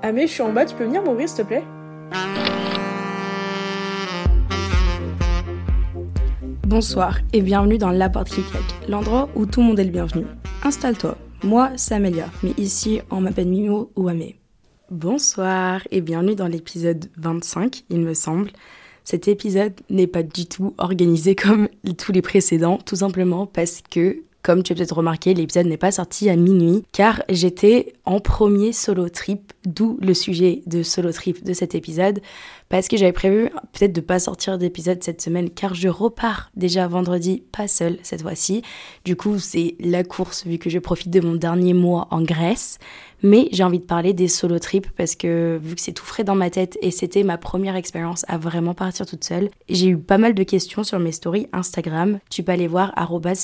Amé, je suis en bas, tu peux venir m'ouvrir s'il te plaît? Bonsoir et bienvenue dans La Porte qui claque, l'endroit où tout le monde est le bienvenu. Installe-toi, moi c'est Amélia, mais ici on m'appelle Mimo ou Amé. Bonsoir et bienvenue dans l'épisode 25, il me semble. Cet épisode n'est pas du tout organisé comme tous les précédents, tout simplement parce que comme tu as peut-être remarqué, l'épisode n'est pas sorti à minuit car j'étais en premier solo trip, d'où le sujet de solo trip de cet épisode parce que j'avais prévu peut-être de pas sortir d'épisode cette semaine car je repars déjà vendredi, pas seul cette fois-ci. Du coup, c'est la course vu que je profite de mon dernier mois en Grèce. Mais j'ai envie de parler des solo trips parce que vu que c'est tout frais dans ma tête et c'était ma première expérience à vraiment partir toute seule, j'ai eu pas mal de questions sur mes stories Instagram. Tu peux aller voir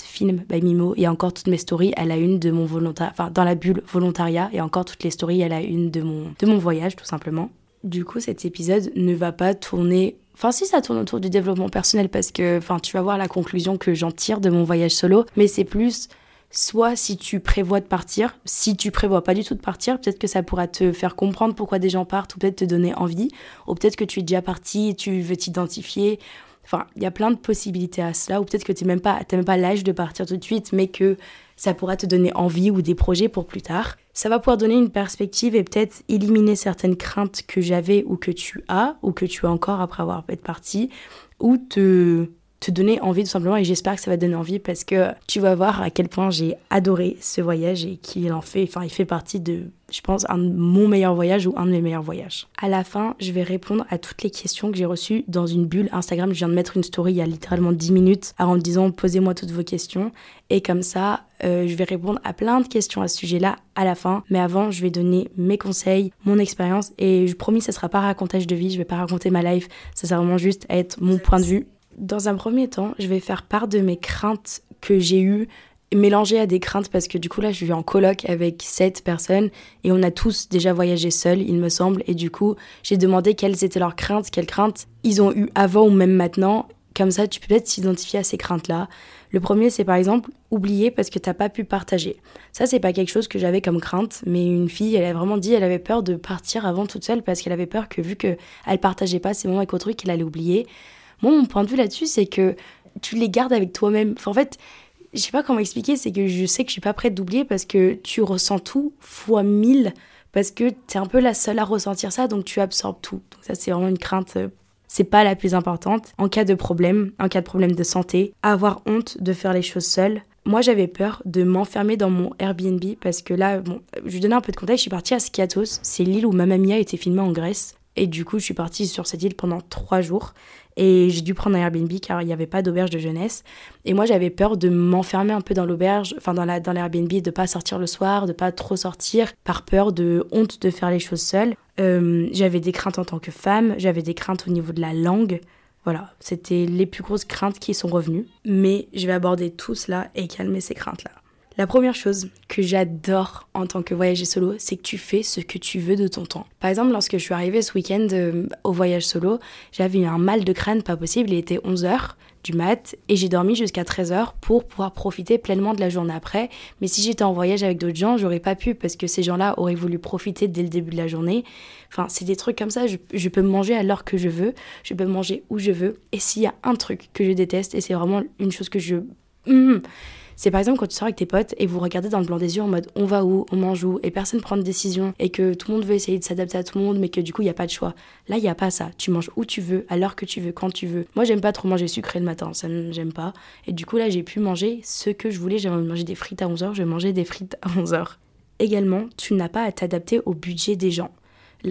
film by Mimo et encore toutes mes stories à la une de mon volontariat, enfin dans la bulle volontariat et encore toutes les stories à la une de mon, de mon voyage tout simplement. Du coup, cet épisode ne va pas tourner Enfin, si ça tourne autour du développement personnel, parce que, enfin, tu vas voir la conclusion que j'en tire de mon voyage solo, mais c'est plus soit si tu prévois de partir, si tu prévois pas du tout de partir, peut-être que ça pourra te faire comprendre pourquoi des gens partent ou peut-être te donner envie, ou peut-être que tu es déjà parti et tu veux t'identifier. Enfin, il y a plein de possibilités à cela, ou peut-être que tu n'as pas, même pas l'âge de partir tout de suite, mais que ça pourra te donner envie ou des projets pour plus tard. Ça va pouvoir donner une perspective et peut-être éliminer certaines craintes que j'avais ou que tu as, ou que tu as encore après avoir été parti, ou te te donner envie tout simplement et j'espère que ça va te donner envie parce que tu vas voir à quel point j'ai adoré ce voyage et qu'il en fait, enfin il fait partie de, je pense, un de mon meilleur voyage ou un de mes meilleurs voyages. À la fin, je vais répondre à toutes les questions que j'ai reçues dans une bulle Instagram. Je viens de mettre une story il y a littéralement 10 minutes en me disant posez-moi toutes vos questions et comme ça, euh, je vais répondre à plein de questions à ce sujet-là à la fin. Mais avant, je vais donner mes conseils, mon expérience et je promis, ça sera pas racontage de vie, je vais pas raconter ma life, ça sera vraiment juste être mon point de vue dans un premier temps, je vais faire part de mes craintes que j'ai eues mélangées à des craintes parce que du coup là je suis en coloc avec sept personnes et on a tous déjà voyagé seuls il me semble et du coup j'ai demandé quelles étaient leurs craintes, quelles craintes ils ont eu avant ou même maintenant comme ça tu peux peut-être s'identifier à ces craintes là. Le premier c'est par exemple oublier parce que t'as pas pu partager. Ça c'est pas quelque chose que j'avais comme crainte mais une fille elle a vraiment dit elle avait peur de partir avant toute seule parce qu'elle avait peur que vu que elle partageait pas ses moments avec autrui qu'elle allait oublier moi, mon point de vue là-dessus, c'est que tu les gardes avec toi-même. en fait, je sais pas comment expliquer, c'est que je sais que je suis pas prête d'oublier parce que tu ressens tout fois mille, parce que tu es un peu la seule à ressentir ça, donc tu absorbes tout. Donc ça, c'est vraiment une crainte. Euh, c'est pas la plus importante. En cas de problème, en cas de problème de santé, avoir honte de faire les choses seule. Moi, j'avais peur de m'enfermer dans mon Airbnb parce que là, bon, je vais donner un peu de contexte. Je suis partie à Skiathos, c'est l'île où Mamma Mia été filmée en Grèce. Et du coup, je suis partie sur cette île pendant trois jours. Et j'ai dû prendre un Airbnb car il n'y avait pas d'auberge de jeunesse. Et moi, j'avais peur de m'enfermer un peu dans l'auberge, enfin dans, la, dans l'Airbnb, de pas sortir le soir, de pas trop sortir, par peur de honte de faire les choses seule. Euh, j'avais des craintes en tant que femme, j'avais des craintes au niveau de la langue. Voilà, c'était les plus grosses craintes qui sont revenues. Mais je vais aborder tout cela et calmer ces craintes-là. La première chose que j'adore en tant que voyager solo, c'est que tu fais ce que tu veux de ton temps. Par exemple, lorsque je suis arrivée ce week-end euh, au voyage solo, j'avais eu un mal de crâne pas possible, il était 11h du mat et j'ai dormi jusqu'à 13h pour pouvoir profiter pleinement de la journée après. Mais si j'étais en voyage avec d'autres gens, j'aurais pas pu parce que ces gens-là auraient voulu profiter dès le début de la journée. Enfin, c'est des trucs comme ça, je, peux me manger à l'heure que je veux, je peux manger où je veux. Et s'il y a un truc que je déteste, et c'est vraiment une chose que je... Hum, c'est par exemple quand tu sors avec tes potes et vous regardez dans le blanc des yeux en mode on va où, on mange où, et personne prend de décision, et que tout le monde veut essayer de s'adapter à tout le monde, mais que du coup il n'y a pas de choix. Là, il n'y a pas ça. Tu manges où tu veux, à l'heure que tu veux, quand tu veux. Moi, j'aime pas trop manger sucré le matin, ça j'aime pas. Et du coup, là, j'ai pu manger ce que je voulais. J'avais envie de manger des frites à 11h, je manger des frites à 11h. Également, tu n'as pas à t'adapter au budget des gens.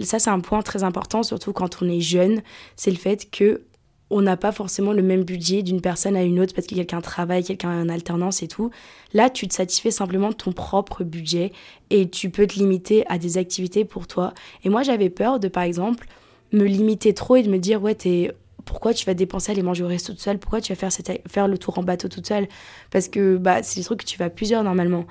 Ça, c'est un point très important, surtout quand on est jeune, c'est le fait que on n'a pas forcément le même budget d'une personne à une autre parce que quelqu'un travaille, quelqu'un a une alternance et tout. Là, tu te satisfais simplement de ton propre budget et tu peux te limiter à des activités pour toi. Et moi, j'avais peur de, par exemple, me limiter trop et de me dire, ouais, t'es pourquoi tu vas dépenser aller manger au resto toute seule? Pourquoi tu vas faire, faire le tour en bateau toute seule? Parce que bah, c'est des trucs que tu vas plusieurs normalement.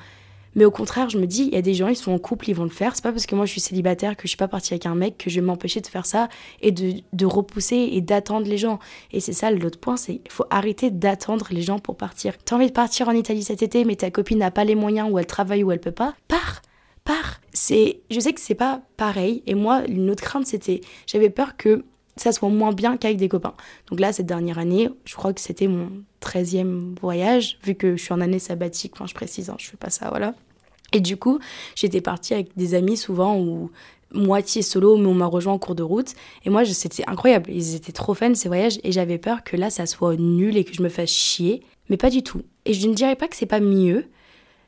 Mais au contraire, je me dis, il y a des gens, ils sont en couple, ils vont le faire. C'est pas parce que moi je suis célibataire, que je suis pas partie avec un mec, que je vais m'empêcher de faire ça et de, de repousser et d'attendre les gens. Et c'est ça l'autre point, c'est qu'il faut arrêter d'attendre les gens pour partir. T'as envie de partir en Italie cet été, mais ta copine n'a pas les moyens, ou elle travaille, ou elle peut pas, pars pars. C'est, je sais que c'est pas pareil. Et moi, une autre crainte, c'était, j'avais peur que ça soit moins bien qu'avec des copains. Donc là, cette dernière année, je crois que c'était mon 13e voyage, vu que je suis en année sabbatique, enfin je précise, hein, je fais pas ça, voilà. Et du coup, j'étais partie avec des amis souvent ou moitié solo, mais on m'a rejoint en cours de route. Et moi, c'était incroyable. Ils étaient trop fans ces voyages et j'avais peur que là, ça soit nul et que je me fasse chier. Mais pas du tout. Et je ne dirais pas que c'est pas mieux.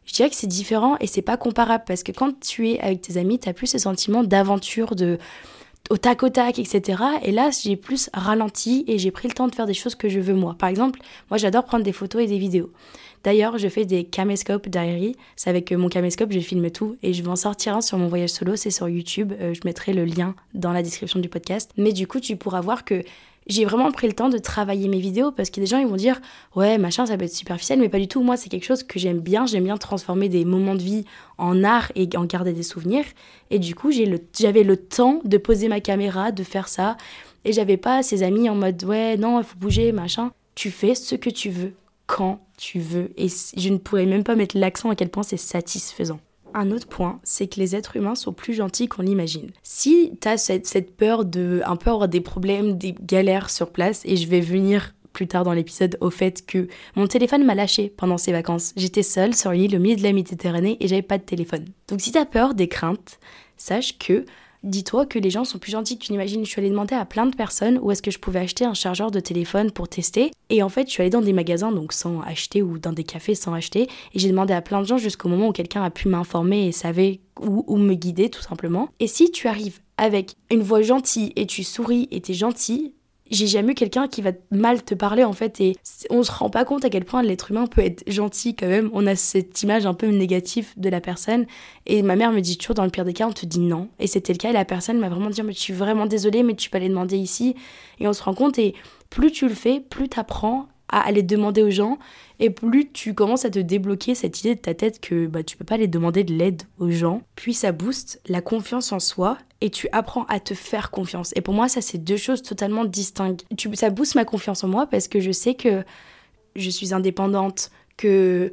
Je dirais que c'est différent et c'est pas comparable parce que quand tu es avec tes amis, tu as plus ce sentiment d'aventure, de au tac au tac, etc. Et là, j'ai plus ralenti et j'ai pris le temps de faire des choses que je veux moi. Par exemple, moi j'adore prendre des photos et des vidéos. D'ailleurs, je fais des caméscopes diary. C'est avec euh, mon caméscope, je filme tout et je vais en sortir un sur mon voyage solo. C'est sur YouTube. Euh, je mettrai le lien dans la description du podcast. Mais du coup, tu pourras voir que j'ai vraiment pris le temps de travailler mes vidéos parce que des gens ils vont dire ouais machin ça peut être superficiel mais pas du tout. Moi c'est quelque chose que j'aime bien. J'aime bien transformer des moments de vie en art et en garder des souvenirs. Et du coup j'avais le, temps de poser ma caméra de faire ça. Et j'avais pas ces amis en mode ouais non il faut bouger machin. Tu fais ce que tu veux quand tu veux. Et je ne pourrais même pas mettre l'accent à quel point c'est satisfaisant un autre point, c'est que les êtres humains sont plus gentils qu'on l'imagine. Si tu as cette, peur de un peu avoir des problèmes, des galères sur place, et je vais venir plus tard dans l'épisode au fait que mon téléphone m'a lâché pendant ces vacances. J'étais seule sur une île au milieu de la Méditerranée et j'avais pas de téléphone. Donc si tu as peur, des craintes, sache que dis-toi que les gens sont plus gentils que tu n'imagines. Je suis allée demander à plein de personnes où est-ce que je pouvais acheter un chargeur de téléphone pour tester. Et en fait, je suis allée dans des magasins, donc sans acheter, ou dans des cafés sans acheter. Et j'ai demandé à plein de gens jusqu'au moment où quelqu'un a pu m'informer et savait où, me guider, tout simplement. Et si tu arrives avec une voix gentille et tu souris et t'es gentil, j'ai jamais eu quelqu'un qui va mal te parler en fait et on se rend pas compte à quel point l'être humain peut être gentil quand même. On a cette image un peu négative de la personne et ma mère me dit toujours dans le pire des cas on te dit non. Et c'était le cas et la personne m'a vraiment dit mais je suis vraiment désolée mais tu peux aller demander ici. Et on se rend compte et plus tu le fais plus tu apprends à aller demander aux gens et plus tu commences à te débloquer cette idée de ta tête que bah, tu peux pas aller demander de l'aide aux gens, puis ça booste la confiance en soi et tu apprends à te faire confiance. Et pour moi, ça, c'est deux choses totalement distinctes. Ça booste ma confiance en moi parce que je sais que je suis indépendante, que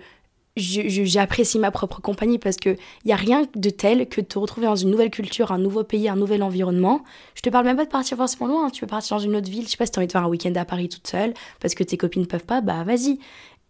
j'apprécie ma propre compagnie parce qu'il n'y a rien de tel que de te retrouver dans une nouvelle culture, un nouveau pays, un nouvel environnement. Je te parle même pas de partir forcément loin, tu peux partir dans une autre ville, je sais pas si tu as envie de faire un week-end à Paris toute seule parce que tes copines ne peuvent pas, bah vas-y.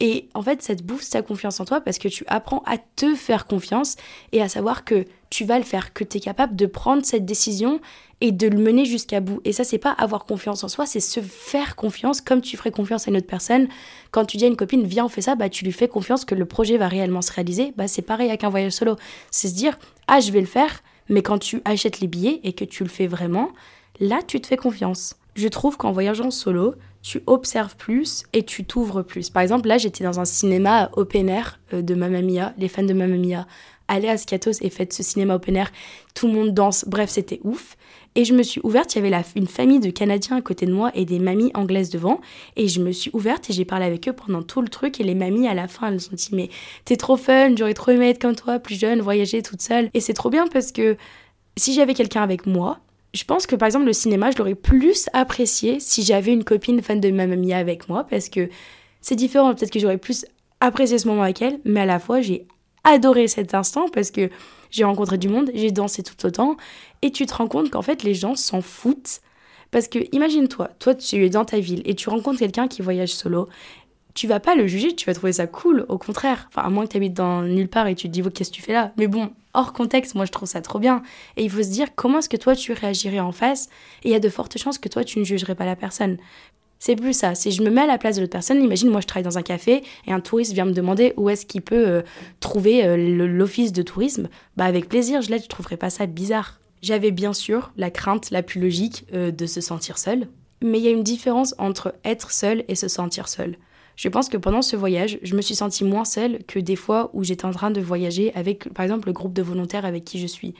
Et en fait, ça te ta confiance en toi parce que tu apprends à te faire confiance et à savoir que tu vas le faire, que tu es capable de prendre cette décision et de le mener jusqu'à bout. Et ça, c'est pas avoir confiance en soi, c'est se faire confiance comme tu ferais confiance à une autre personne. Quand tu dis à une copine, viens, on fait ça, bah, tu lui fais confiance que le projet va réellement se réaliser. Bah, c'est pareil avec un voyage solo. C'est se dire, ah, je vais le faire, mais quand tu achètes les billets et que tu le fais vraiment, là, tu te fais confiance. Je trouve qu'en voyageant solo, tu observes plus et tu t'ouvres plus. Par exemple, là, j'étais dans un cinéma open air euh, de Mamma Mia. Les fans de Mamma Mia, allez à Scatos et faites ce cinéma open air. Tout le monde danse. Bref, c'était ouf. Et je me suis ouverte, il y avait une famille de Canadiens à côté de moi et des mamies anglaises devant. Et je me suis ouverte et j'ai parlé avec eux pendant tout le truc. Et les mamies, à la fin, elles se sont dit, mais t'es trop fun, j'aurais trop aimé être comme toi, plus jeune, voyager toute seule. Et c'est trop bien parce que si j'avais quelqu'un avec moi, je pense que par exemple le cinéma, je l'aurais plus apprécié si j'avais une copine fan de Mamma Mia avec moi parce que c'est différent. Peut-être que j'aurais plus apprécié ce moment avec elle, mais à la fois j'ai adoré cet instant parce que j'ai rencontré du monde, j'ai dansé tout autant et tu te rends compte qu'en fait les gens s'en foutent. Parce que imagine-toi, toi tu es dans ta ville et tu rencontres quelqu'un qui voyage solo tu vas pas le juger, tu vas trouver ça cool, au contraire. Enfin, à moins que tu habites dans nulle part et tu te dis, qu'est-ce que tu fais là? Mais bon, hors contexte, moi je trouve ça trop bien. Et il faut se dire, comment est-ce que toi tu réagirais en face? Et il y a de fortes chances que toi tu ne jugerais pas la personne. C'est plus ça. Si je me mets à la place de l'autre personne, imagine, moi je travaille dans un café et un touriste vient me demander où est-ce qu'il peut euh, trouver euh, l'office de tourisme. Bah avec plaisir, je l'aide, je trouverais pas ça bizarre. J'avais bien sûr la crainte la plus logique euh, de se sentir seul Mais il y a une différence entre être seul et se sentir seul. Je pense que pendant ce voyage, je me suis sentie moins seule que des fois où j'étais en train de voyager avec, par exemple, le groupe de volontaires avec qui je suis.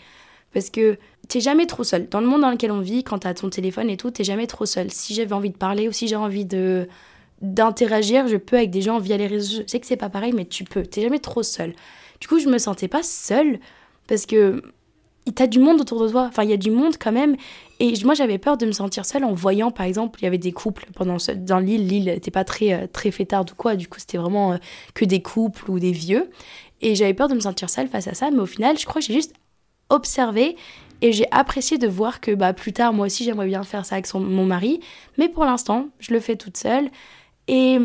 Parce que t'es jamais trop seul. Dans le monde dans lequel on vit, quand t'as ton téléphone et tout, t'es jamais trop seul. Si j'avais envie de parler ou si j'ai envie de d'interagir, je peux avec des gens via les réseaux. Je sais que c'est pas pareil, mais tu peux. T'es jamais trop seul. Du coup, je me sentais pas seule parce que t'as du monde autour de toi. Enfin, il y a du monde quand même. Et moi, j'avais peur de me sentir seule en voyant, par exemple, il y avait des couples pendant dans l'île. L'île n'était pas très euh, très fêtarde ou quoi. Du coup, c'était vraiment euh, que des couples ou des vieux. Et j'avais peur de me sentir seule face à ça. Mais au final, je crois que j'ai juste observé et j'ai apprécié de voir que bah, plus tard, moi aussi, j'aimerais bien faire ça avec mon mari. Mais pour l'instant, je le fais toute seule. Et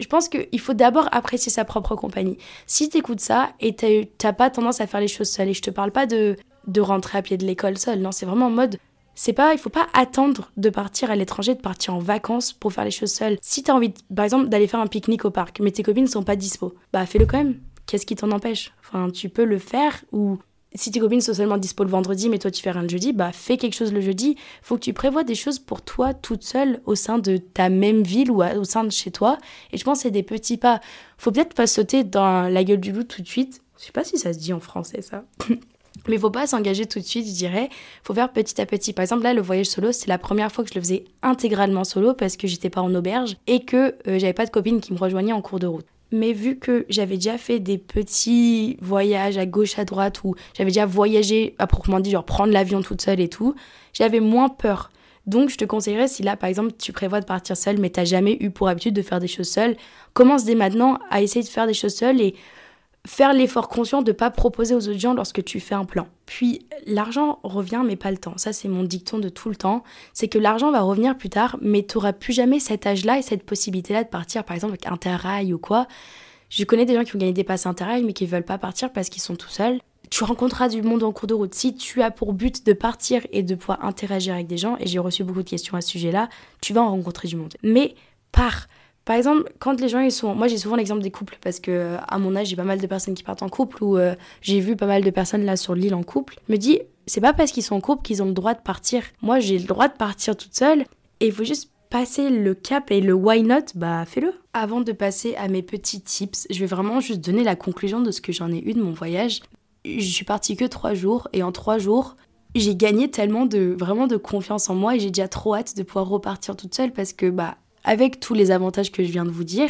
je pense qu'il faut d'abord apprécier sa propre compagnie. Si tu écoutes ça et t'as pas tendance à faire les choses seule, et je te parle pas de, de rentrer à pied de l'école seule, non, c'est vraiment en mode c'est pas, il faut pas attendre de partir à l'étranger, de partir en vacances pour faire les choses seule. Si t'as envie, par exemple, d'aller faire un pique-nique au parc, mais tes copines sont pas dispo, bah fais-le quand même. Qu'est-ce qui t'en empêche? Enfin, tu peux le faire ou si tes copines sont seulement dispo le vendredi, mais toi tu fais rien le jeudi, bah fais quelque chose le jeudi. Faut que tu prévois des choses pour toi toute seule au sein de ta même ville ou au sein de chez toi. Et je pense que c'est des petits pas. Faut peut-être pas sauter dans la gueule du loup tout de suite. Je sais pas si ça se dit en français ça. Mais faut pas s'engager tout de suite, je dirais. Faut faire petit à petit. Par exemple, là, le voyage solo, c'est la première fois que je le faisais intégralement solo parce que j'étais pas en auberge et que euh, j'avais pas de copine qui me rejoignait en cours de route. Mais vu que j'avais déjà fait des petits voyages à gauche, à droite, où j'avais déjà voyagé, à proprement dit, genre prendre l'avion toute seule et tout, j'avais moins peur. Donc je te conseillerais, si là par exemple tu prévois de partir seule, mais t'as jamais eu pour habitude de faire des choses seule, commence dès maintenant à essayer de faire des choses seule et faire l'effort conscient de ne pas proposer aux autres gens lorsque tu fais un plan. Puis l'argent revient mais pas le temps. Ça c'est mon dicton de tout le temps. C'est que l'argent va revenir plus tard mais tu n'auras plus jamais cet âge-là et cette possibilité-là de partir par exemple avec Interrail ou quoi. Je connais des gens qui ont gagné des passes Interrail mais qui veulent pas partir parce qu'ils sont tout seuls. Tu rencontreras du monde en cours de route. Si tu as pour but de partir et de pouvoir interagir avec des gens, et j'ai reçu beaucoup de questions à ce sujet-là, tu vas en rencontrer du monde. Mais pars par exemple, quand les gens ils sont. Moi j'ai souvent l'exemple des couples parce que à mon âge j'ai pas mal de personnes qui partent en couple ou euh, j'ai vu pas mal de personnes là sur l'île en couple. Me dit, c'est pas parce qu'ils sont en couple qu'ils ont le droit de partir. Moi j'ai le droit de partir toute seule et il faut juste passer le cap et le why not, bah fais-le. Avant de passer à mes petits tips, je vais vraiment juste donner la conclusion de ce que j'en ai eu de mon voyage. Je suis partie que trois jours et en trois jours, j'ai gagné tellement de vraiment de confiance en moi et j'ai déjà trop hâte de pouvoir repartir toute seule parce que bah avec tous les avantages que je viens de vous dire,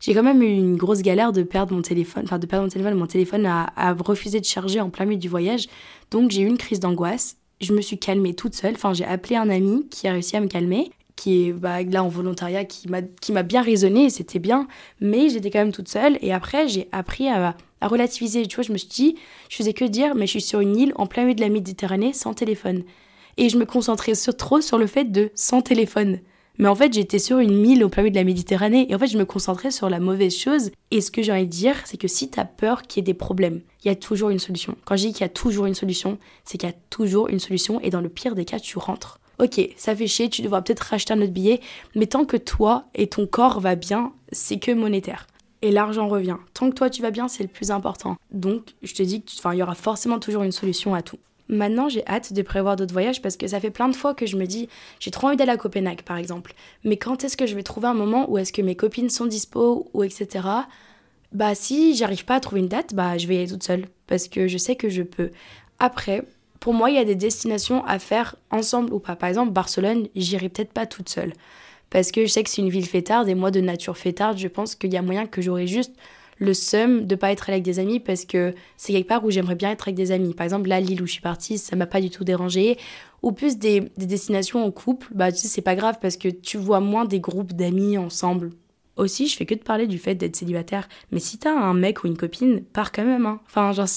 j'ai quand même eu une grosse galère de perdre mon téléphone, enfin de perdre mon téléphone, mon téléphone a, refusé de charger en plein milieu du voyage, donc j'ai eu une crise d'angoisse. Je me suis calmée toute seule, enfin j'ai appelé un ami qui a réussi à me calmer, qui est bah, là en volontariat, qui m'a, bien raisonné, c'était bien, mais j'étais quand même toute seule, et après j'ai appris à, à relativiser, tu vois, je me suis dit, je faisais que dire, mais je suis sur une île en plein milieu de la Méditerranée sans téléphone. Et je me concentrais sur, trop sur le fait de sans téléphone. Mais en fait, j'étais sur une île au plein milieu de la Méditerranée et en fait, je me concentrais sur la mauvaise chose. Et ce que j'ai envie de dire, c'est que si tu as peur qu'il y ait des problèmes, il y a toujours une solution. Quand je dis qu'il y a toujours une solution, c'est qu'il y a toujours une solution et dans le pire des cas, tu rentres. Ok, ça fait chier, tu devras peut-être racheter un autre billet, mais tant que toi et ton corps va bien, c'est que monétaire. Et l'argent revient. Tant que toi tu vas bien, c'est le plus important. Donc, je te dis qu'il y aura forcément toujours une solution à tout. Maintenant, j'ai hâte de prévoir d'autres voyages parce que ça fait plein de fois que je me dis, j'ai trop envie d'aller à Copenhague par exemple. Mais quand est-ce que je vais trouver un moment où est-ce que mes copines sont dispo ou etc. Bah si j'arrive pas à trouver une date, bah je vais y aller toute seule parce que je sais que je peux. Après, pour moi, il y a des destinations à faire ensemble ou pas. Par exemple, Barcelone, j'irai peut-être pas toute seule parce que je sais que c'est une ville fêtarde et moi de nature fêtarde, je pense qu'il y a moyen que j'aurais juste le seum de pas être avec des amis parce que c'est quelque part où j'aimerais bien être avec des amis. Par exemple, là, l'île où je suis partie, ça m'a pas du tout dérangé. Ou plus des, destinations en couple, bah tu sais, c'est pas grave parce que tu vois moins des groupes d'amis ensemble. Aussi, je fais que de parler du fait d'être célibataire. Mais si t'as un mec ou une copine, pars quand même. Hein. Enfin, genre,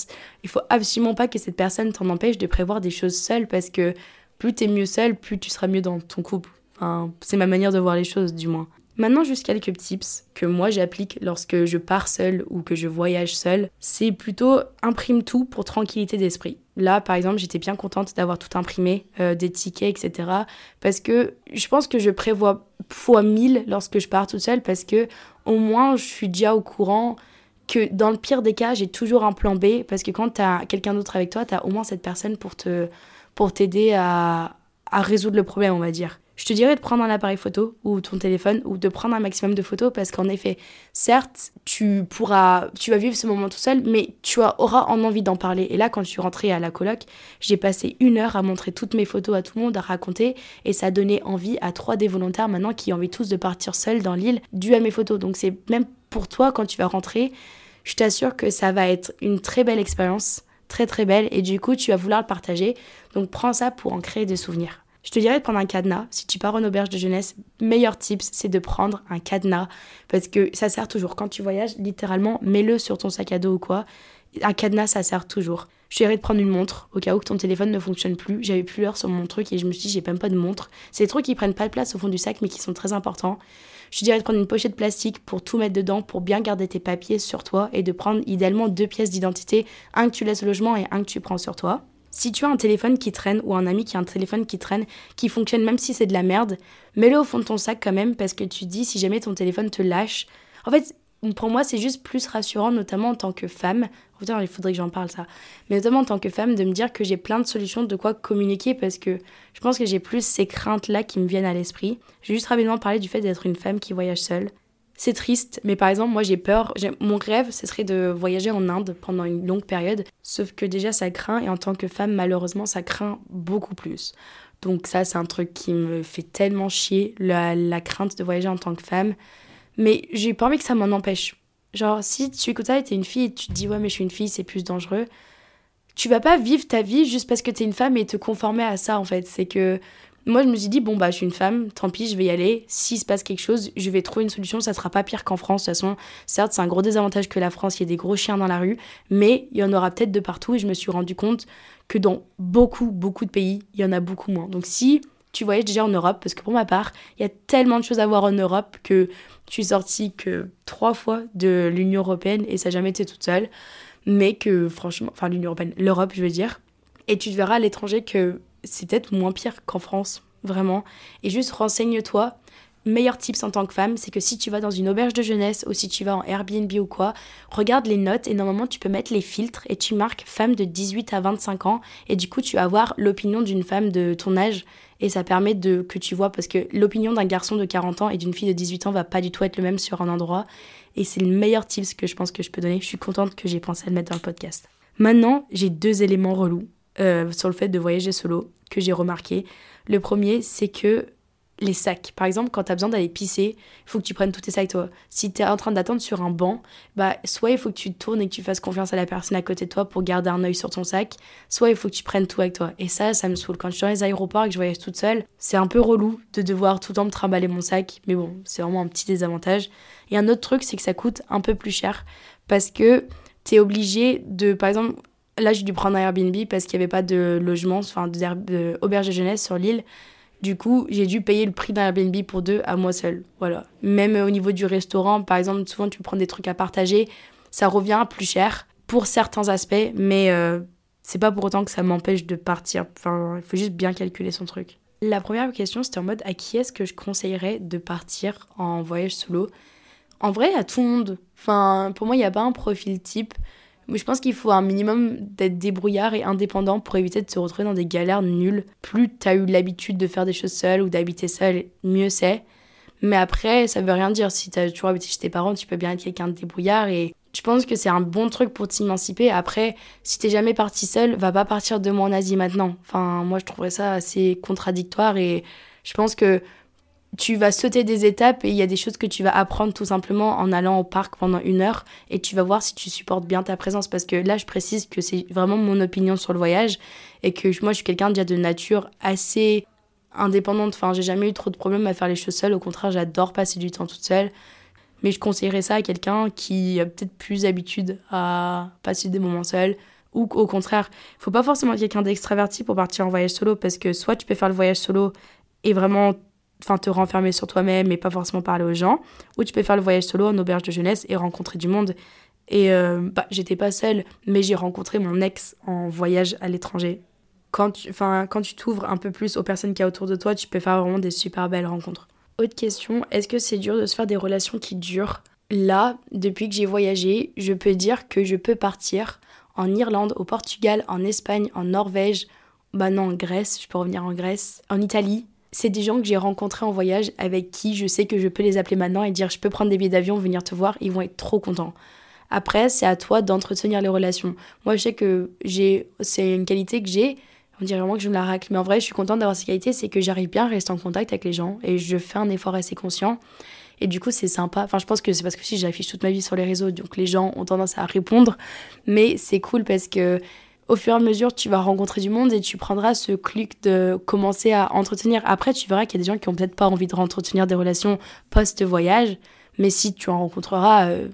il faut absolument pas que cette personne t'en empêche de prévoir des choses seule parce que plus t'es mieux seul, plus tu seras mieux dans ton couple. Enfin, c'est ma manière de voir les choses, du moins. Maintenant, juste quelques tips que moi j'applique lorsque je pars seule ou que je voyage seule. C'est plutôt imprime tout pour tranquillité d'esprit. Là, par exemple, j'étais bien contente d'avoir tout imprimé, euh, des tickets, etc. Parce que je pense que je prévois fois 1000 lorsque je pars toute seule parce que au moins je suis déjà au courant que dans le pire des cas, j'ai toujours un plan B parce que quand tu as quelqu'un d'autre avec toi, tu as au moins cette personne pour pour t'aider à, à résoudre le problème, on va dire je te dirais de prendre un appareil photo ou ton téléphone ou de prendre un maximum de photos parce qu'en effet, certes, tu pourras, tu vas vivre ce moment tout seul, mais tu auras en envie d'en parler. Et là, quand je suis rentrée à la coloc, j'ai passé une heure à montrer toutes mes photos à tout le monde, à raconter, et ça a donné envie à trois des volontaires maintenant qui ont envie tous de partir seuls dans l'île dû à mes photos. Donc c'est même pour toi quand tu vas rentrer, je t'assure que ça va être une très belle expérience, très très belle, et du coup tu vas vouloir le partager. Donc prends ça pour en créer des souvenirs. Je te dirais de prendre un cadenas. Si tu pars en auberge de jeunesse, meilleur tips, c'est de prendre un cadenas. Parce que ça sert toujours. Quand tu voyages, littéralement, mets-le sur ton sac à dos ou quoi. Un cadenas, ça sert toujours. Je te dirais de prendre une montre au cas où que ton téléphone ne fonctionne plus. J'avais plus l'heure sur mon truc et je me suis dit, j'ai même pas de montre. C'est des trucs qui prennent pas de place au fond du sac mais qui sont très importants. Je te dirais de prendre une pochette plastique pour tout mettre dedans, pour bien garder tes papiers sur toi et de prendre idéalement deux pièces d'identité, un que tu laisses au logement et un que tu prends sur toi. Si tu as un téléphone qui traîne ou un ami qui a un téléphone qui traîne, qui fonctionne même si c'est de la merde, mets-le au fond de ton sac quand même parce que tu dis si jamais ton téléphone te lâche. En fait, pour moi, c'est juste plus rassurant, notamment en tant que femme. il faudrait que j'en parle ça. Mais notamment en tant que femme, de me dire que j'ai plein de solutions de quoi communiquer parce que je pense que j'ai plus ces craintes-là qui me viennent à l'esprit. J'ai juste rapidement parlé du fait d'être une femme qui voyage seule c'est triste, mais par exemple, moi j'ai peur. Mon rêve, ce serait de voyager en Inde pendant une longue période. Sauf que déjà, ça craint, et en tant que femme, malheureusement, ça craint beaucoup plus. Donc, ça, c'est un truc qui me fait tellement chier, la, crainte de voyager en tant que femme. Mais j'ai pas envie que ça m'en empêche. Genre, si tu écoutes ça t'es une fille et tu te dis, ouais, mais je suis une fille, c'est plus dangereux, tu vas pas vivre ta vie juste parce que t'es une femme et te conformer à ça, en fait. C'est que moi, je me suis dit, bon, bah, je suis une femme, tant pis, je vais y aller. S'il se passe quelque chose, je vais trouver une solution. Ça sera pas pire qu'en France. De toute façon, certes, c'est un gros désavantage que la France, il y ait des gros chiens dans la rue, mais il y en aura peut-être de partout. Et je me suis rendu compte que dans beaucoup, beaucoup de pays, il y en a beaucoup moins. Donc, si tu voyages déjà en Europe, parce que pour ma part, il y a tellement de choses à voir en Europe que je suis sortie que trois fois de l'Union Européenne et ça n'a jamais été toute seule. Mais que, franchement, enfin, l'Union Européenne, l'Europe, je veux dire. Et tu te verras à l'étranger que c'est peut-être moins pire qu'en France, vraiment. Et juste renseigne-toi. Meilleur tips en tant que femme, c'est que si tu vas dans une auberge de jeunesse ou si tu vas en Airbnb ou quoi, regarde les notes et normalement tu peux mettre les filtres et tu marques femme de 18 à 25 ans et du coup tu vas avoir l'opinion d'une femme de ton âge et ça permet de que tu vois parce que l'opinion d'un garçon de 40 ans et d'une fille de 18 ans va pas du tout être le même sur un endroit et c'est le meilleur tips que je pense que je peux donner. Je suis contente que j'ai pensé à le mettre dans le podcast. Maintenant, j'ai deux éléments relous euh, sur le fait de voyager solo que j'ai remarqué. Le premier, c'est que les sacs. Par exemple, quand tu as besoin d'aller pisser, il faut que tu prennes tous tes sacs toi. Si tu es en train d'attendre sur un banc, bah soit il faut que tu tournes et que tu fasses confiance à la personne à côté de toi pour garder un œil sur ton sac, soit il faut que tu prennes tout avec toi. Et ça, ça me saoule. Quand je suis dans les aéroports et que je voyage toute seule, c'est un peu relou de devoir tout le temps me trimballer mon sac, mais bon, c'est vraiment un petit désavantage. Et un autre truc, c'est que ça coûte un peu plus cher parce que tu es obligé de, par exemple, Là, j'ai dû prendre un Airbnb parce qu'il n'y avait pas de logement, enfin d'auberge de jeunesse sur l'île. Du coup, j'ai dû payer le prix d'un Airbnb pour deux à moi seule. Voilà. Même au niveau du restaurant, par exemple, souvent tu prends des trucs à partager, ça revient plus cher pour certains aspects, mais euh, c'est pas pour autant que ça m'empêche de partir. Enfin, il faut juste bien calculer son truc. La première question, c'était en mode à qui est-ce que je conseillerais de partir en voyage solo? En vrai, à tout le monde. Enfin, pour moi, il n'y a pas un profil type. Je pense qu'il faut un minimum d'être débrouillard et indépendant pour éviter de se retrouver dans des galères nulles. Plus tu as eu l'habitude de faire des choses seul ou d'habiter seul, mieux c'est. Mais après, ça veut rien dire. Si tu as toujours habité chez tes parents, tu peux bien être quelqu'un de débrouillard et je pense que c'est un bon truc pour t'émanciper. Après, si t'es jamais parti seul, va pas partir de moi en Asie maintenant. Enfin, moi, je trouverais ça assez contradictoire et je pense que tu vas sauter des étapes et il y a des choses que tu vas apprendre tout simplement en allant au parc pendant une heure et tu vas voir si tu supportes bien ta présence. Parce que là je précise que c'est vraiment mon opinion sur le voyage et que moi je suis quelqu'un déjà de nature assez indépendante. Enfin j'ai jamais eu trop de problèmes à faire les choses seule. Au contraire j'adore passer du temps toute seule. Mais je conseillerais ça à quelqu'un qui a peut-être plus habitude à passer des moments seuls ou au contraire, faut pas forcément quelqu'un d'extraverti pour partir en voyage solo parce que soit tu peux faire le voyage solo et vraiment enfin te renfermer sur toi-même et pas forcément parler aux gens, ou tu peux faire le voyage solo en auberge de jeunesse et rencontrer du monde. Et euh, bah, j'étais pas seule, mais j'ai rencontré mon ex en voyage à l'étranger. Quand tu quand tu t'ouvres un peu plus aux personnes qui y a autour de toi, tu peux faire vraiment des super belles rencontres. Autre question, est-ce que c'est dur de se faire des relations qui durent? Là, depuis que j'ai voyagé, je peux dire que je peux partir en Irlande, au Portugal, en Espagne, en Norvège, bah non, en Grèce, je peux revenir en Grèce, en Italie, c'est des gens que j'ai rencontrés en voyage avec qui je sais que je peux les appeler maintenant et dire je peux prendre des billets d'avion, venir te voir, ils vont être trop contents. Après, c'est à toi d'entretenir les relations. Moi, je sais que j'ai, c'est une qualité que j'ai. On dirait vraiment que je me la racle. Mais en vrai, je suis contente d'avoir cette qualité, c'est que j'arrive bien à rester en contact avec les gens et je fais un effort assez conscient. Et du coup, c'est sympa. Enfin, je pense que c'est parce que si j'affiche toute ma vie sur les réseaux, donc les gens ont tendance à répondre. Mais c'est cool parce que au fur et à mesure, tu vas rencontrer du monde et tu prendras ce clic de commencer à entretenir. Après, tu verras qu'il y a des gens qui ont peut-être pas envie de entretenir des relations post-voyage. Mais si tu en rencontreras, euh,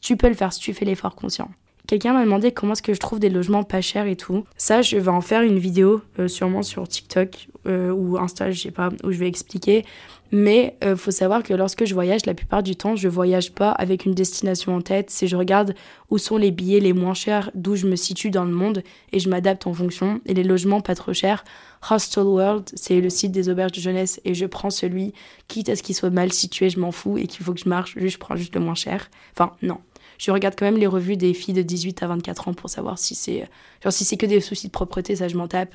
tu peux le faire si tu fais l'effort conscient. Quelqu'un m'a demandé comment est-ce que je trouve des logements pas chers et tout. Ça, je vais en faire une vidéo euh, sûrement sur TikTok euh, ou Insta, je sais pas, où je vais expliquer. Mais euh, faut savoir que lorsque je voyage, la plupart du temps, je voyage pas avec une destination en tête. C'est je regarde où sont les billets les moins chers, d'où je me situe dans le monde et je m'adapte en fonction. Et les logements pas trop chers, Hostel World, c'est le site des auberges de jeunesse et je prends celui, quitte à ce qu'il soit mal situé, je m'en fous et qu'il faut que je marche, je prends juste le moins cher. Enfin, non, je regarde quand même les revues des filles de 18 à 24 ans pour savoir si c'est genre si c'est que des soucis de propreté, ça je m'en tape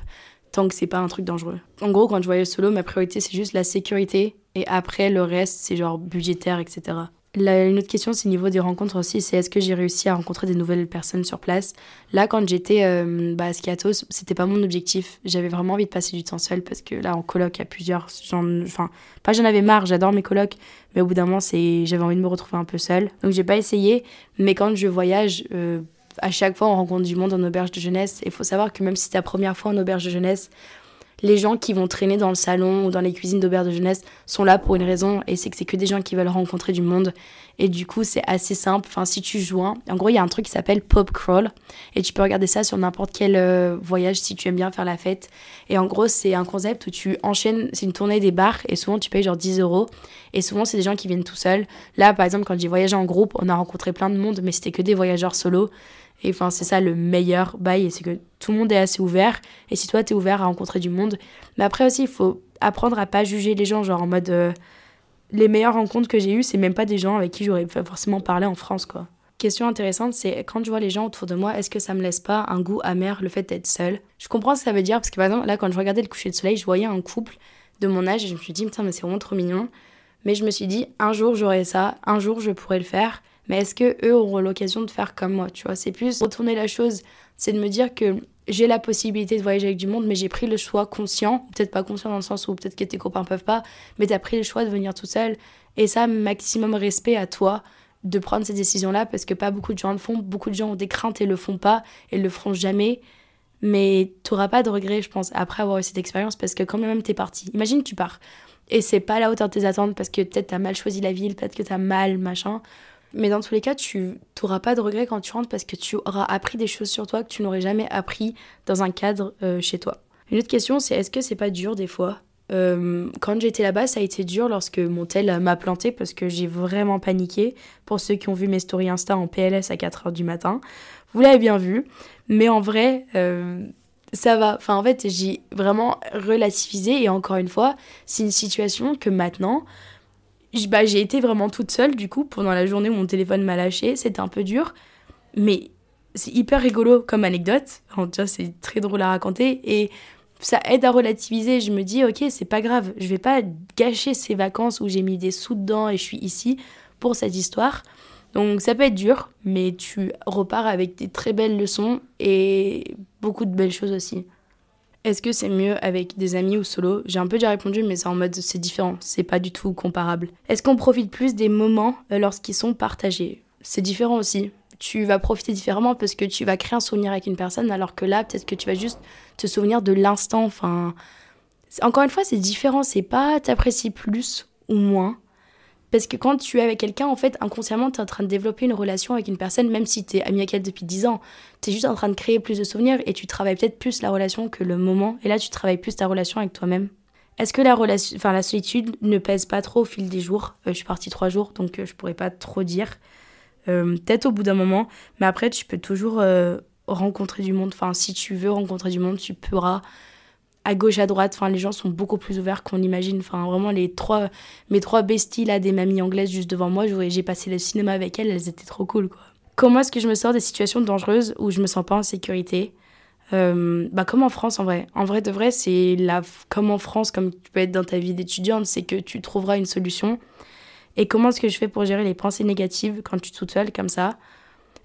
tant que c'est pas un truc dangereux. En gros, quand je voyage solo, ma priorité c'est juste la sécurité et après le reste c'est genre budgétaire, etc. Une autre question, c'est au niveau des rencontres aussi, c'est est-ce que j'ai réussi à rencontrer des nouvelles personnes sur place? Là, quand j'étais euh, bah, à Skiatos, c'était pas mon objectif. J'avais vraiment envie de passer du temps seul parce que là, en coloc, a plusieurs. Enfin, pas j'en avais marre, j'adore mes colocs, mais au bout d'un moment, j'avais envie de me retrouver un peu seule. Donc, j'ai pas essayé, mais quand je voyage, euh, à chaque fois, on rencontre du monde en auberge de jeunesse. Il faut savoir que même si c'est ta première fois en auberge de jeunesse, les gens qui vont traîner dans le salon ou dans les cuisines d'auberge de jeunesse sont là pour une raison et c'est que c'est que des gens qui veulent rencontrer du monde. Et du coup c'est assez simple. Enfin si tu joins en gros il y a un truc qui s'appelle pop crawl et tu peux regarder ça sur n'importe quel euh, voyage si tu aimes bien faire la fête. Et en gros c'est un concept où tu enchaînes c'est une tournée des bars et souvent tu payes genre 10 euros. Et souvent c'est des gens qui viennent tout seuls. Là par exemple quand j'ai voyagé en groupe on a rencontré plein de monde mais c'était que des voyageurs solo et enfin, c'est ça le meilleur bail, c'est que tout le monde est assez ouvert. Et si toi, t'es ouvert à rencontrer du monde. Mais après aussi, il faut apprendre à pas juger les gens, genre en mode. Euh, les meilleures rencontres que j'ai eues, c'est même pas des gens avec qui j'aurais forcément parlé en France, quoi. Question intéressante, c'est quand je vois les gens autour de moi, est-ce que ça me laisse pas un goût amer le fait d'être seule? Je comprends ce que ça veut dire, parce que par exemple, là, quand je regardais le coucher de soleil, je voyais un couple de mon âge et je me suis dit, putain, mais c'est vraiment trop mignon. Mais je me suis dit, un jour j'aurai ça, un jour je pourrai le faire mais est-ce que eux auront l'occasion de faire comme moi, tu vois? C'est plus retourner la chose, c'est de me dire que j'ai la possibilité de voyager avec du monde, mais j'ai pris le choix conscient, peut-être pas conscient dans le sens où peut-être que tes copains peuvent pas, mais tu as pris le choix de venir tout seul. Et ça, maximum respect à toi de prendre ces décisions-là, parce que pas beaucoup de gens le font, beaucoup de gens ont des craintes et le font pas, et le feront jamais. Mais tu n'auras pas de regrets, je pense, après avoir eu cette expérience, parce que quand même t'es parti. Imagine tu pars, et c'est pas à la hauteur de tes attentes, parce que peut-être t'as mal choisi la ville, peut-être que t'as mal, machin. Mais dans tous les cas, tu n'auras pas de regrets quand tu rentres parce que tu auras appris des choses sur toi que tu n'aurais jamais appris dans un cadre euh, chez toi. Une autre question, c'est est-ce que c'est pas dur des fois? Euh, Quand j'étais là-bas, ça a été dur lorsque mon tel m'a planté parce que j'ai vraiment paniqué. Pour ceux qui ont vu mes stories Insta en PLS à 4h du matin, vous l'avez bien vu. Mais en vrai, euh, ça va. Enfin, en fait, j'ai vraiment relativisé et encore une fois, c'est une situation que maintenant, bah, j'ai été vraiment toute seule du coup pendant la journée où mon téléphone m'a lâché. C'était un peu dur, mais c'est hyper rigolo comme anecdote. Enfin, c'est très drôle à raconter et ça aide à relativiser. Je me dis, ok, c'est pas grave, je vais pas gâcher ces vacances où j'ai mis des sous dedans et je suis ici pour cette histoire. Donc ça peut être dur, mais tu repars avec des très belles leçons et beaucoup de belles choses aussi. Est-ce que c'est mieux avec des amis ou solo? J'ai un peu déjà répondu, mais c'est en mode c'est différent, c'est pas du tout comparable. Est-ce qu'on profite plus des moments euh, lorsqu'ils sont partagés? C'est différent aussi. Tu vas profiter différemment parce que tu vas créer un souvenir avec une personne, alors que là, peut-être que tu vas juste te souvenir de l'instant. Enfin, encore une fois, c'est différent. C'est pas t'apprécies plus ou moins. Parce que quand tu es avec quelqu'un, en fait, inconsciemment, tu es en train de développer une relation avec une personne, même si tu es ami avec elle depuis 10 ans. Tu es juste en train de créer plus de souvenirs et tu travailles peut-être plus la relation que le moment. Et là, tu travailles plus ta relation avec toi-même. Est-ce que la, relation, la solitude ne pèse pas trop au fil des jours? Euh, Je suis partie trois jours, donc euh, je pourrais pas trop dire. Euh, peut-être au bout d'un moment, mais après, tu peux toujours rencontrer du monde. Enfin, si tu veux rencontrer du monde, tu pourras à gauche, à droite. Enfin, les gens sont beaucoup plus ouverts qu'on imagine. Enfin, vraiment, les trois, mes trois besties, là, des mamies anglaises juste devant moi, j'ai passé le cinéma avec elles, elles étaient trop cool. Comment est-ce que je me sors des situations dangereuses où je me sens pas en sécurité? Euh, bah comme en France en vrai. En vrai de vrai, c'est la comme en France, comme tu peux être dans ta vie d'étudiante, c'est que tu trouveras une solution. Et comment est-ce que je fais pour gérer les pensées négatives quand tu es toute seule comme ça?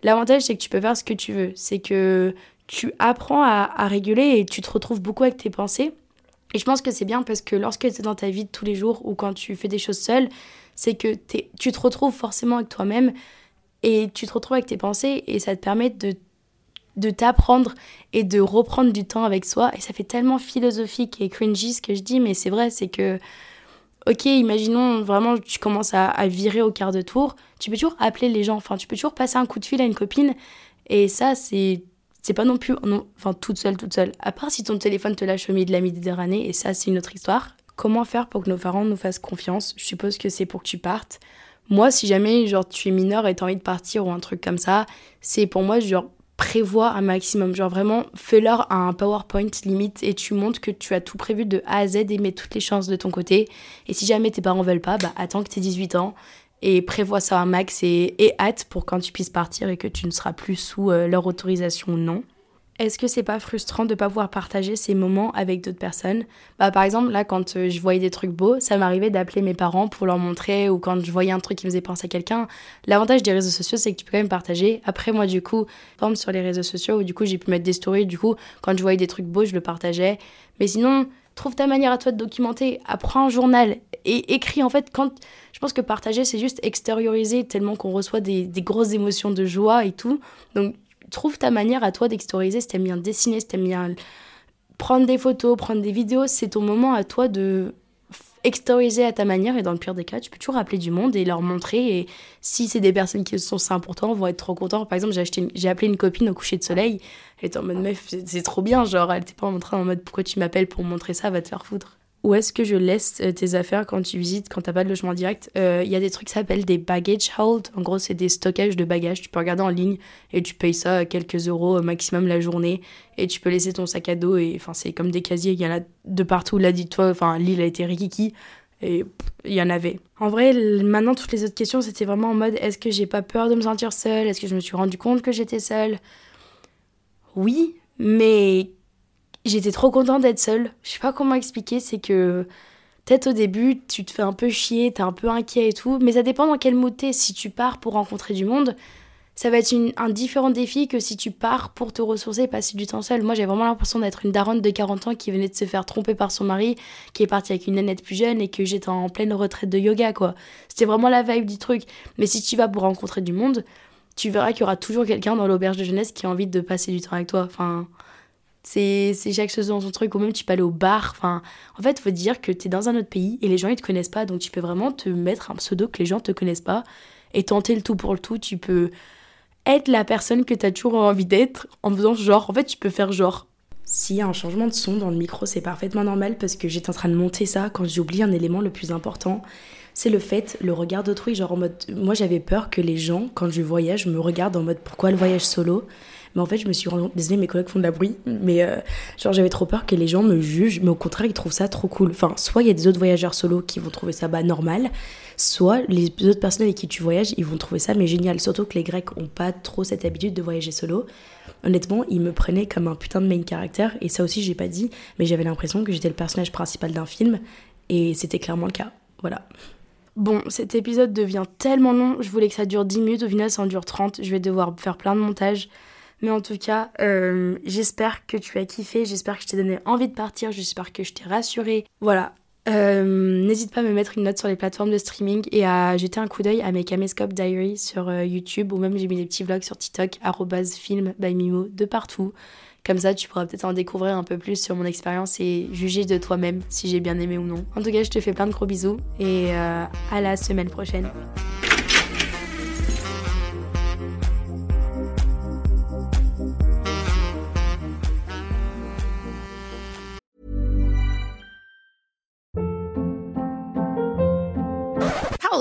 L'avantage, c'est que tu peux faire ce que tu veux. C'est que tu apprends à, à, réguler et tu te retrouves beaucoup avec tes pensées. Et je pense que c'est bien parce que lorsque tu es dans ta vie de tous les jours ou quand tu fais des choses seule, c'est que tu te retrouves forcément avec toi-même et tu te retrouves avec tes pensées et ça te permet de de t'apprendre et de reprendre du temps avec soi. Et ça fait tellement philosophique et cringy ce que je dis, mais c'est vrai, c'est que, ok, imaginons vraiment tu commences à, virer au quart de tour, tu peux toujours appeler les gens, enfin, tu peux toujours passer un coup de fil à une copine. Et ça, c'est. C'est pas non plus, enfin, toute seule, toute seule. À part si ton téléphone te lâche au milieu de la Méditerranée, et ça, c'est une autre histoire. Comment faire pour que nos parents nous fassent confiance? Je suppose que c'est pour que tu partes. Moi, si jamais, genre, tu es mineur et t'as envie de partir ou un truc comme ça, c'est pour moi, genre, prévois un maximum. Genre vraiment, fais-leur un PowerPoint limite et tu montres que tu as tout prévu de A à Z et mets toutes les chances de ton côté. Et si jamais tes parents veulent pas, bah attends que tu aies 18 ans et prévois ça un max et, hâte pour quand tu puisses partir et que tu ne seras plus sous euh, leur autorisation ou non. Est-ce que c'est pas frustrant de pas pouvoir partager ces moments avec d'autres personnes? Bah par exemple là quand euh, je voyais des trucs beaux, ça m'arrivait d'appeler mes parents pour leur montrer ou quand je voyais un truc qui me faisait penser à quelqu'un. L'avantage des réseaux sociaux c'est que tu peux quand même partager. Après moi du coup, forme sur les réseaux sociaux où du coup j'ai pu mettre des stories, du coup quand je voyais des trucs beaux je le partageais. Mais sinon trouve ta manière à toi de documenter, apprends un journal et écris en fait quand je pense que partager c'est juste extérioriser tellement qu'on reçoit des, des grosses émotions de joie et tout. Donc trouve ta manière à toi d'extérioriser. Si t'aimes bien dessiner, si t'aimes bien prendre des photos, prendre des vidéos, c'est ton moment à toi de extérioriser à ta manière et dans le pire des cas tu peux toujours appeler du monde et leur montrer et si c'est des personnes qui sont ça toi vont être trop contents. Par exemple j'ai appelé une copine au coucher de soleil elle était en mode meuf c'est trop bien genre elle était pas en train en mode pourquoi tu m'appelles pour montrer ça va te faire foutre où est-ce que je laisse euh, tes affaires quand tu visites, quand t'as pas de logement direct? Euh, Il y a des trucs qui s'appellent des baggage hold. En gros, c'est des stockages de bagages. Tu peux regarder en ligne et tu payes ça quelques euros au maximum la journée. Et tu peux laisser ton sac à dos. Et enfin, c'est comme des casiers. Il y en a de partout. Là, dis-toi, enfin, l'île a été rikiki. Et il y en avait. En vrai, maintenant, toutes les autres questions, c'était vraiment en mode est-ce que j'ai pas peur de me sentir seule? Est-ce que je me suis rendu compte que j'étais seule? Oui, mais j'étais trop contente d'être seule. Je sais pas comment expliquer, c'est que peut-être au début, tu te fais un peu chier, t'es un peu inquiet et tout, mais ça dépend dans quel mood. Si tu pars pour rencontrer du monde, ça va être un différent défi que si tu pars pour te ressourcer et passer du temps seul. Moi, j'ai vraiment l'impression d'être une daronne de 40 ans qui venait de se faire tromper par son mari, qui est partie avec une nénette plus jeune et que j'étais en pleine retraite de yoga, quoi. C'était vraiment la vibe du truc. Mais si tu vas pour rencontrer du monde, tu verras qu'il y aura toujours quelqu'un dans l'auberge de jeunesse qui a envie de passer du temps avec toi. Enfin, c'est chaque chose dans son truc, ou même tu peux aller au bar. Enfin, en fait, faut dire que tu es dans un autre pays et les gens ils te connaissent pas, donc tu peux vraiment te mettre un pseudo que les gens te connaissent pas et tenter le tout pour le tout. Tu peux être la personne que tu as toujours envie d'être en faisant genre. En fait, tu peux faire genre. S'il y a un changement de son dans le micro, c'est parfaitement normal parce que j'étais en train de monter ça quand j'ai oublié un élément le plus important. C'est le fait, le regard d'autrui. Genre en mode. Moi, j'avais peur que les gens, quand je voyage, me regardent en mode pourquoi le voyage solo? Mais en fait, je me suis rendu Désolée, mes collègues font de la bruit. Mais euh, genre, j'avais trop peur que les gens me jugent. Mais au contraire, ils trouvent ça trop cool. Enfin, soit il y a des autres voyageurs solo qui vont trouver ça bah, normal. Soit les autres personnes avec qui tu voyages, ils vont trouver ça mais génial. Surtout que les Grecs ont pas trop cette habitude de voyager solo. Honnêtement, ils me prenaient comme un putain de main character. Et ça aussi, j'ai pas dit. Mais j'avais l'impression que j'étais le personnage principal d'un film. Et c'était clairement le cas. Voilà. Bon, cet épisode devient tellement long, je voulais que ça dure 10 minutes, au final ça en dure 30, je vais devoir faire plein de montage. Mais en tout cas, euh, j'espère que tu as kiffé, j'espère que je t'ai donné envie de partir, j'espère que je t'ai rassuré. Voilà. Euh, n'hésite pas à me mettre une note sur les plateformes de streaming et à jeter un coup d'œil à mes Caméscope Diary sur euh, YouTube ou même j'ai mis des petits vlogs sur TikTok, film by Mimo, de partout. Comme ça, tu pourras peut-être en découvrir un peu plus sur mon expérience et juger de toi-même si j'ai bien aimé ou non. En tout cas, je te fais plein de gros bisous et à la semaine prochaine.